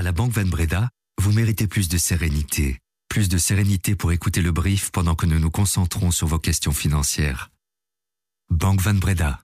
À la Banque Van Breda, vous méritez plus de sérénité. Plus de sérénité pour écouter le brief pendant que nous nous concentrons sur vos questions financières. Banque Van Breda.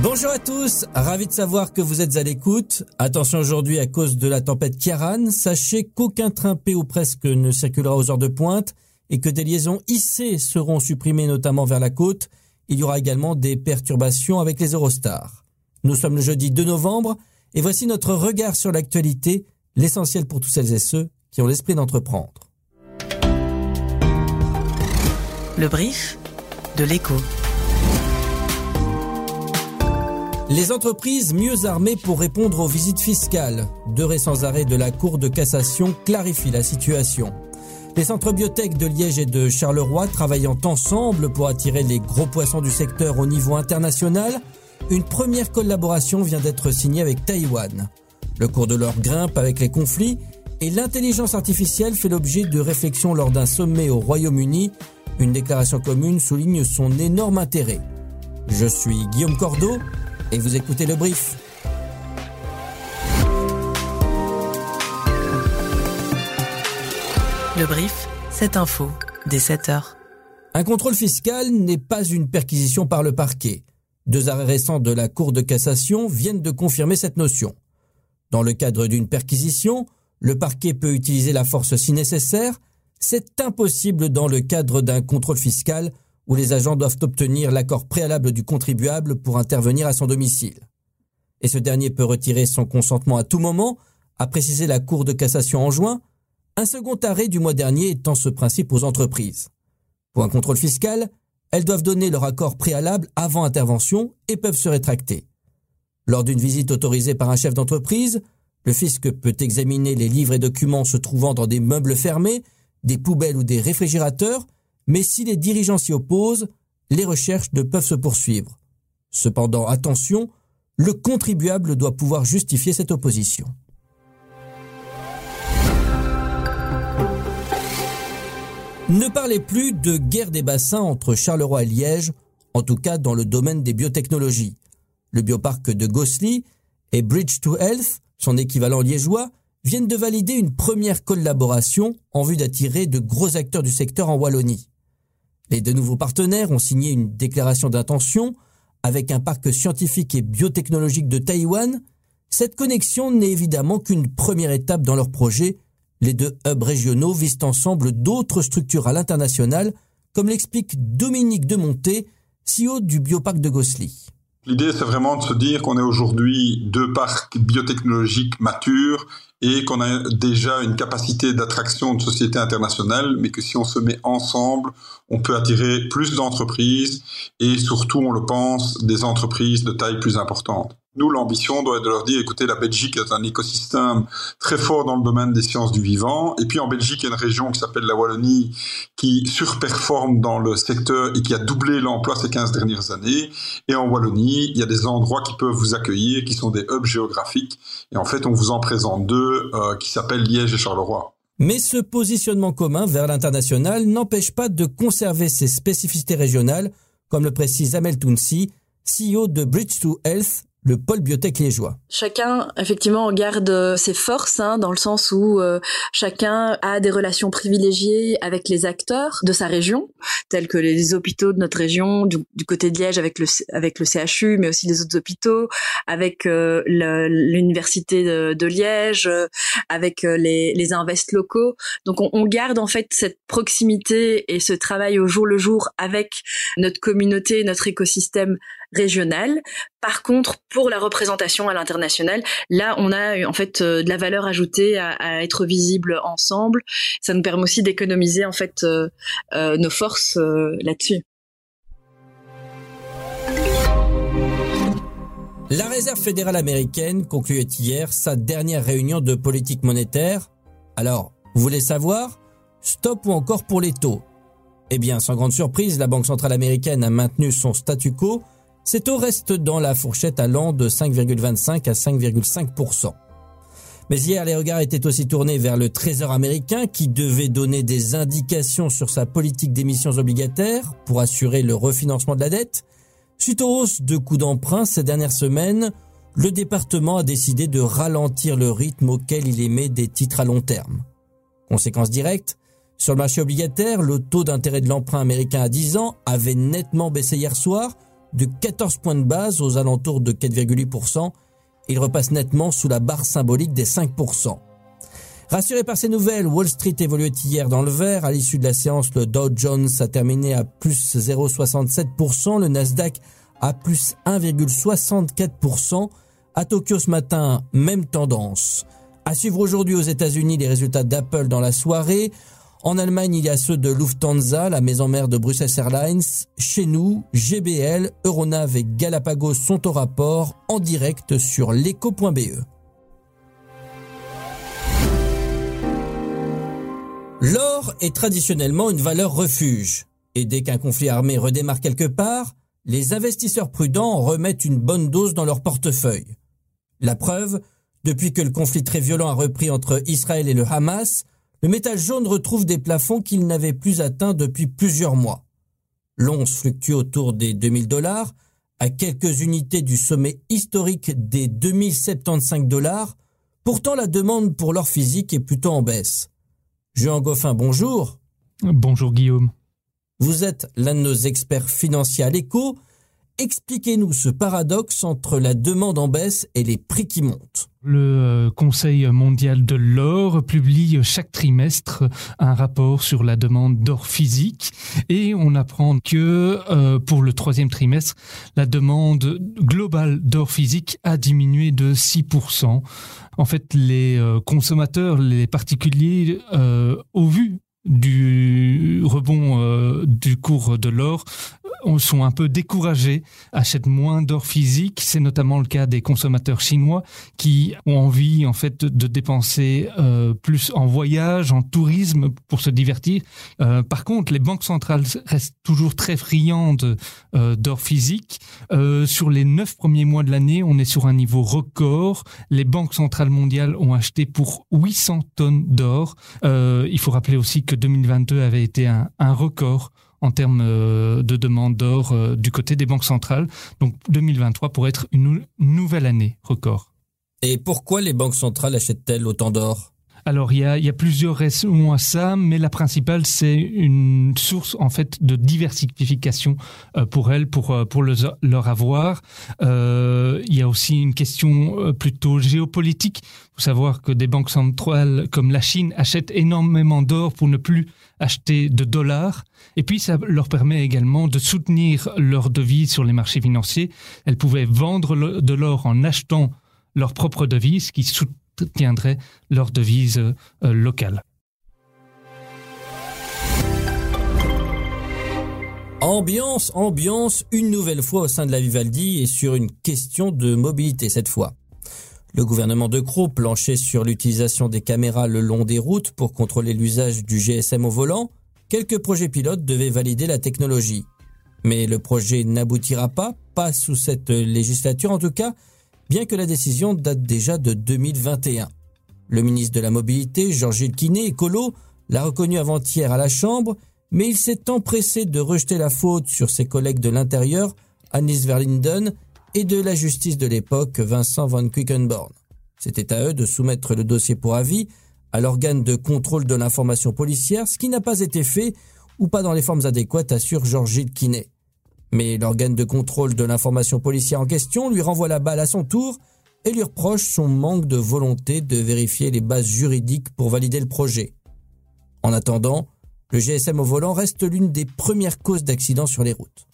Bonjour à tous, ravi de savoir que vous êtes à l'écoute. Attention aujourd'hui à cause de la tempête Kiaran, sachez qu'aucun train P ou presque ne circulera aux heures de pointe et que des liaisons IC seront supprimées notamment vers la côte. Il y aura également des perturbations avec les Eurostars. Nous sommes le jeudi 2 novembre et voici notre regard sur l'actualité, l'essentiel pour tous celles et ceux qui ont l'esprit d'entreprendre. Le brief de l'écho. Les entreprises mieux armées pour répondre aux visites fiscales. Deux récents arrêts de la Cour de cassation clarifient la situation. Les centres biotech de Liège et de Charleroi travaillant ensemble pour attirer les gros poissons du secteur au niveau international une première collaboration vient d'être signée avec Taïwan. Le cours de l'or grimpe avec les conflits et l'intelligence artificielle fait l'objet de réflexions lors d'un sommet au Royaume-Uni. Une déclaration commune souligne son énorme intérêt. Je suis Guillaume Cordeau et vous écoutez le brief. Le brief, cette info, dès 7 heures. Un contrôle fiscal n'est pas une perquisition par le parquet. Deux arrêts récents de la Cour de cassation viennent de confirmer cette notion. Dans le cadre d'une perquisition, le parquet peut utiliser la force si nécessaire. C'est impossible dans le cadre d'un contrôle fiscal où les agents doivent obtenir l'accord préalable du contribuable pour intervenir à son domicile. Et ce dernier peut retirer son consentement à tout moment, a précisé la Cour de cassation en juin, un second arrêt du mois dernier étant ce principe aux entreprises. Pour un contrôle fiscal, elles doivent donner leur accord préalable avant intervention et peuvent se rétracter. Lors d'une visite autorisée par un chef d'entreprise, le fisc peut examiner les livres et documents se trouvant dans des meubles fermés, des poubelles ou des réfrigérateurs, mais si les dirigeants s'y opposent, les recherches ne peuvent se poursuivre. Cependant, attention, le contribuable doit pouvoir justifier cette opposition. Ne parlez plus de guerre des bassins entre Charleroi et Liège, en tout cas dans le domaine des biotechnologies. Le bioparc de Gossely et Bridge to Health, son équivalent liégeois, viennent de valider une première collaboration en vue d'attirer de gros acteurs du secteur en Wallonie. Les deux nouveaux partenaires ont signé une déclaration d'intention avec un parc scientifique et biotechnologique de Taïwan. Cette connexion n'est évidemment qu'une première étape dans leur projet les deux hubs régionaux visent ensemble d'autres structures à l'international, comme l'explique Dominique Demonté, CEO du bioparc de Gossely. L'idée, c'est vraiment de se dire qu'on est aujourd'hui deux parcs biotechnologiques matures et qu'on a déjà une capacité d'attraction de sociétés internationales, mais que si on se met ensemble, on peut attirer plus d'entreprises et surtout, on le pense, des entreprises de taille plus importante. Nous, l'ambition doit être de leur dire, écoutez, la Belgique est un écosystème très fort dans le domaine des sciences du vivant. Et puis en Belgique, il y a une région qui s'appelle la Wallonie qui surperforme dans le secteur et qui a doublé l'emploi ces 15 dernières années. Et en Wallonie, il y a des endroits qui peuvent vous accueillir, qui sont des hubs géographiques. Et en fait, on vous en présente deux euh, qui s'appellent Liège et Charleroi. Mais ce positionnement commun vers l'international n'empêche pas de conserver ses spécificités régionales, comme le précise Amel Tounsi, CEO de Bridge to Health, le pôle biotech liégeois. Chacun, effectivement, garde euh, ses forces, hein, dans le sens où euh, chacun a des relations privilégiées avec les acteurs de sa région, tels que les hôpitaux de notre région, du, côté de Liège avec le, avec le CHU, mais aussi les autres hôpitaux, avec euh, l'université de, Liège, avec les, les invests locaux. Donc on, on garde en fait cette proximité et ce travail au jour le jour avec notre communauté, notre écosystème Par contre, pour la représentation à l'international, là, on a en fait euh, de la valeur ajoutée à, être visible ensemble. Ça nous permet aussi d'économiser en fait euh, euh, nos forces là-dessus. La Réserve fédérale américaine concluait hier sa dernière réunion de politique monétaire. Alors, vous voulez savoir? Stop ou encore pour les taux? Eh bien, sans grande surprise, la Banque centrale américaine a maintenu son statu quo ces taux restent dans la fourchette allant de 5,25 à 5,5%. Mais hier, les regards étaient aussi tournés vers le Trésor américain qui devait donner des indications sur sa politique d'émissions obligataires pour assurer le refinancement de la dette. Suite aux hausses de coûts d'emprunt ces dernières semaines, le département a décidé de ralentir le rythme auquel il émet des titres à long terme. Conséquence directe, sur le marché obligataire, le taux d'intérêt de l'emprunt américain à 10 ans avait nettement baissé hier soir de 14 points de base aux alentours de 4,8%. Il repasse nettement sous la barre symbolique des 5%. Rassuré par ces nouvelles, Wall Street évoluait hier dans le vert. À l'issue de la séance, le Dow Jones a terminé à plus 0,67%, le Nasdaq à plus 1,64%. À Tokyo ce matin, même tendance. À suivre aujourd'hui aux États-Unis les résultats d'Apple dans la soirée. En Allemagne, il y a ceux de Lufthansa, la maison mère de Brussels Airlines. Chez nous, GBL, Euronav et Galapagos sont au rapport en direct sur l'éco.be. L'or est traditionnellement une valeur refuge. Et dès qu'un conflit armé redémarre quelque part, les investisseurs prudents remettent une bonne dose dans leur portefeuille. La preuve, depuis que le conflit très violent a repris entre Israël et le Hamas, le métal jaune retrouve des plafonds qu'il n'avait plus atteints depuis plusieurs mois. L'once fluctue autour des 2000 dollars, à quelques unités du sommet historique des 2075 dollars. Pourtant, la demande pour l'or physique est plutôt en baisse. Jean Goffin, bonjour. Bonjour Guillaume. Vous êtes l'un de nos experts financiers à l'écho Expliquez-nous ce paradoxe entre la demande en baisse et les prix qui montent. Le euh, Conseil mondial de l'or publie chaque trimestre un rapport sur la demande d'or physique et on apprend que euh, pour le troisième trimestre, la demande globale d'or physique a diminué de 6%. En fait, les euh, consommateurs, les particuliers, au vu du rebond du cours de l'or sont un peu découragés, achètent moins d'or physique. C'est notamment le cas des consommateurs chinois qui ont envie en fait de dépenser euh, plus en voyage, en tourisme pour se divertir. Euh, par contre, les banques centrales restent toujours très friandes euh, d'or physique. sur les neuf premiers mois de l'année, on est sur un niveau record. Les banques centrales mondiales ont acheté pour 800 tonnes d'or. il faut rappeler aussi que 2022 avait été un, record en termes euh, de demande d'or euh, du côté des banques centrales. Donc 2023 pourrait être une nouvelle année record. Et pourquoi les banques centrales achètent-elles autant d'or? Alors il y a, plusieurs raisons à ça, mais la principale c'est une source en fait de diversification euh, pour elles, pour pour leur avoir. il y a aussi une question plutôt géopolitique. Il faut savoir que des banques centrales comme la Chine achètent énormément d'or pour ne plus acheter de dollars. Et puis, ça leur permet également de soutenir leur devise sur les marchés financiers. Elles pouvaient vendre de l'or en achetant leur propre devise qui soutiendrait leur devise euh, locale. Ambiance, ambiance, une nouvelle fois au sein de la Vivaldi et sur une question de mobilité cette fois. Le gouvernement de Crau planchait sur l'utilisation des caméras le long des routes pour contrôler l'usage du GSM au volant. Quelques projets pilotes devaient valider la technologie. Mais le projet n'aboutira pas, pas sous cette législature en tout cas, bien que la décision date déjà de 2021. Le ministre de la Mobilité, Georges Kiné, écolo, l'a reconnu avant-hier à la Chambre, mais il s'est empressé de rejeter la faute sur ses collègues de l'intérieur, Anis Verlinden et de la justice de l'époque, Vincent van Quickenborn. C'était à eux de soumettre le dossier pour avis à l'organe de contrôle de l'information policière, ce qui n'a pas été fait ou pas dans les formes adéquates, assure Georges Kiné. Mais l'organe de contrôle de l'information policière en question lui renvoie la balle à son tour et lui reproche son manque de volonté de vérifier les bases juridiques pour valider le projet. En attendant, le GSM au volant reste l'une des premières causes d'accidents sur les routes.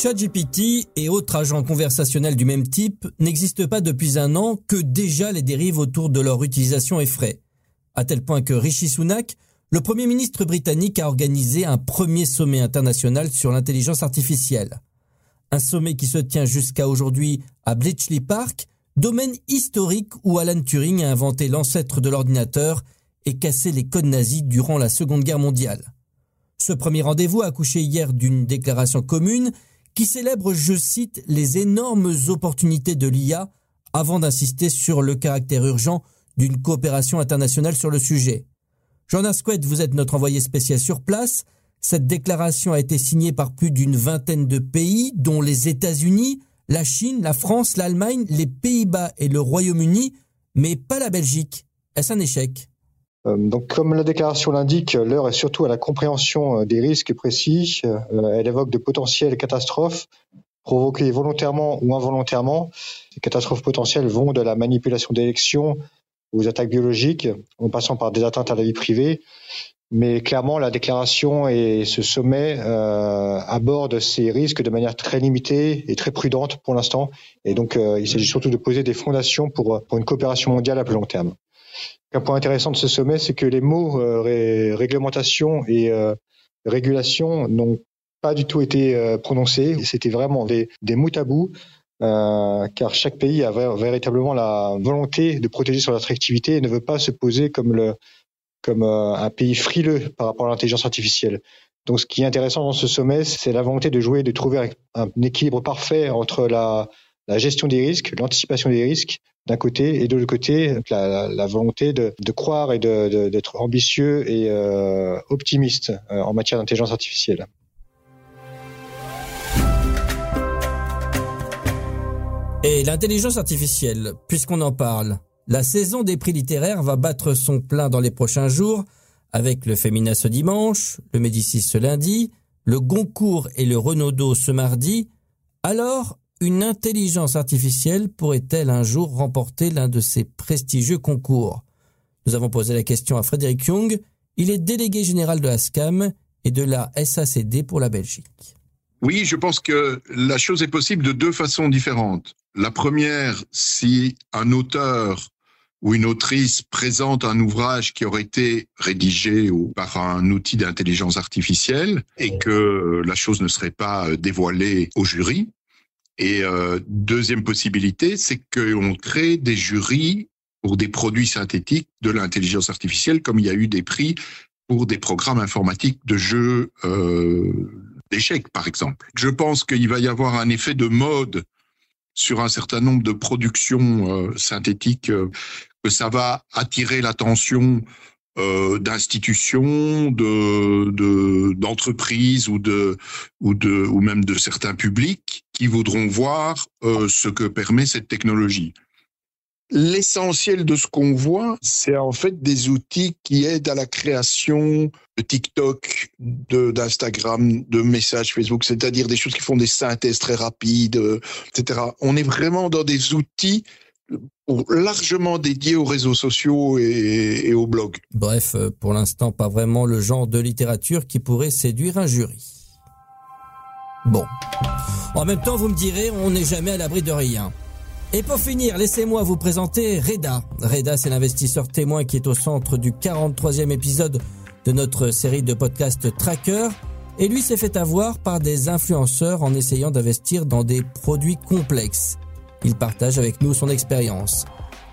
ChatGPT et autres agents conversationnels du même type n'existent pas depuis un an que déjà les dérives autour de leur utilisation effraient. À tel point que Rishi Sunak, le Premier ministre britannique, a organisé un premier sommet international sur l'intelligence artificielle. Un sommet qui se tient jusqu'à aujourd'hui à Bletchley Park, domaine historique où Alan Turing a inventé l'ancêtre de l'ordinateur et cassé les codes nazis durant la Seconde Guerre mondiale. Ce premier rendez-vous a accouché hier d'une déclaration commune qui célèbre, je cite, les énormes opportunités de l'IA avant d'insister sur le caractère urgent d'une coopération internationale sur le sujet. Jean Asquette, vous êtes notre envoyé spécial sur place. Cette déclaration a été signée par plus d'une vingtaine de pays, dont les États-Unis, la Chine, la France, l'Allemagne, les Pays-Bas et le Royaume-Uni, mais pas la Belgique. Est-ce un échec? Euh, donc, comme la déclaration l'indique, l'heure est surtout à la compréhension euh, des risques précis. Euh, elle évoque de potentielles catastrophes provoquées volontairement ou involontairement. Ces catastrophes potentielles vont de la manipulation d'élections aux attaques biologiques, en passant par des atteintes à la vie privée. Mais clairement, la déclaration et ce sommet euh, abordent ces risques de manière très limitée et très prudente pour l'instant. Et donc, il s'agit surtout de poser des fondations pour, pour une coopération mondiale à plus long terme. Un point intéressant de ce sommet, c'est que les mots euh, réglementation et euh, régulation n'ont pas du tout été euh, prononcés. C'était vraiment des, des mots tabous, car chaque pays a véritablement la volonté de protéger son attractivité et ne veut pas se poser comme, le, comme un pays frileux par rapport à l'intelligence artificielle. Donc, ce qui est intéressant dans ce sommet, c'est la volonté de jouer, de trouver un équilibre parfait entre la, la gestion des risques, l'anticipation des risques d'un côté, et de l'autre côté, la, volonté de, croire et d'être ambitieux et euh, optimiste euh, en matière d'intelligence artificielle. Et l'intelligence artificielle, puisqu'on en parle, la saison des prix littéraires va battre son plein dans les prochains jours, avec le Féminin ce dimanche, le Médicis ce lundi, le Goncourt et le Renaudot ce mardi. Alors, une intelligence artificielle pourrait-elle un jour remporter l'un de ces prestigieux concours? Nous avons posé la question à Frédéric Young, il est délégué général de la SCAM et de la SACD pour la Belgique. Oui, je pense que la chose est possible de deux façons différentes. La première, si un auteur ou une autrice présente un ouvrage qui aurait été rédigé par un outil d'intelligence artificielle et que la chose ne serait pas dévoilée au jury, et euh, deuxième possibilité, c'est qu'on crée des jurys pour des produits synthétiques de l'intelligence artificielle, comme il y a eu des prix pour des programmes informatiques de jeux euh, d'échecs, par exemple. Je pense qu'il va y avoir un effet de mode sur un certain nombre de productions euh, synthétiques, euh, que ça va attirer l'attention euh, d'institutions, de d'entreprises ou de ou de ou même de certains publics qui voudront voir ce que permet cette technologie. L'essentiel de ce qu'on voit, c'est en fait des outils qui aident à la création de TikTok, d'Instagram, de, messages Facebook, c'est-à-dire des choses qui font des synthèses très rapides, etc. On est vraiment dans des outils largement dédié aux réseaux sociaux et, aux blogs. Bref, euh, pour l'instant, pas vraiment le genre de littérature qui pourrait séduire un jury. Bon. En même temps, vous me direz, on n'est jamais à l'abri de rien. Et pour finir, laissez-moi vous présenter Reda. Reda, c'est l'investisseur témoin qui est au centre du 43e épisode de notre série de podcast Tracker. Et lui s'est fait avoir par des influenceurs en essayant d'investir dans des produits complexes. Il partage avec nous son expérience.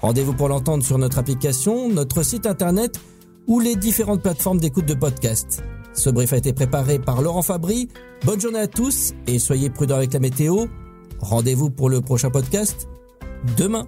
Rendez-vous pour l'entendre sur notre application, notre site internet ou les différentes plateformes d'écoute de podcast. Ce brief a été préparé par Laurent Fabry. Bonne journée à tous et soyez prudents avec la météo. Rendez-vous pour le prochain podcast demain.